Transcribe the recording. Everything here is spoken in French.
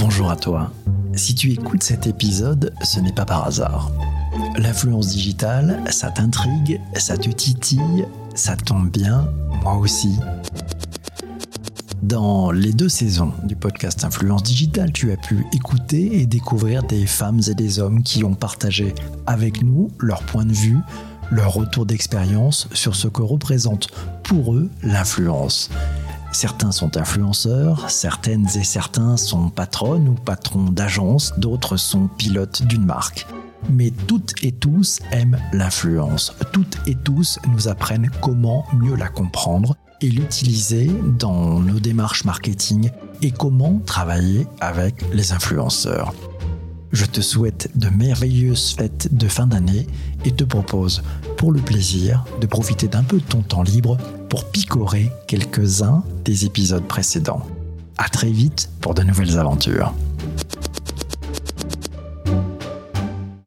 Bonjour à toi. Si tu écoutes cet épisode, ce n'est pas par hasard. L'influence digitale, ça t'intrigue, ça te titille, ça tombe bien, moi aussi. Dans les deux saisons du podcast Influence Digitale, tu as pu écouter et découvrir des femmes et des hommes qui ont partagé avec nous leur point de vue, leur retour d'expérience sur ce que représente pour eux l'influence. Certains sont influenceurs, certaines et certains sont patronnes ou patrons d'agences, d'autres sont pilotes d'une marque. Mais toutes et tous aiment l'influence. Toutes et tous nous apprennent comment mieux la comprendre et l'utiliser dans nos démarches marketing et comment travailler avec les influenceurs. Je te souhaite de merveilleuses fêtes de fin d'année et te propose, pour le plaisir, de profiter d'un peu de ton temps libre pour picorer quelques-uns des épisodes précédents. À très vite pour de nouvelles aventures.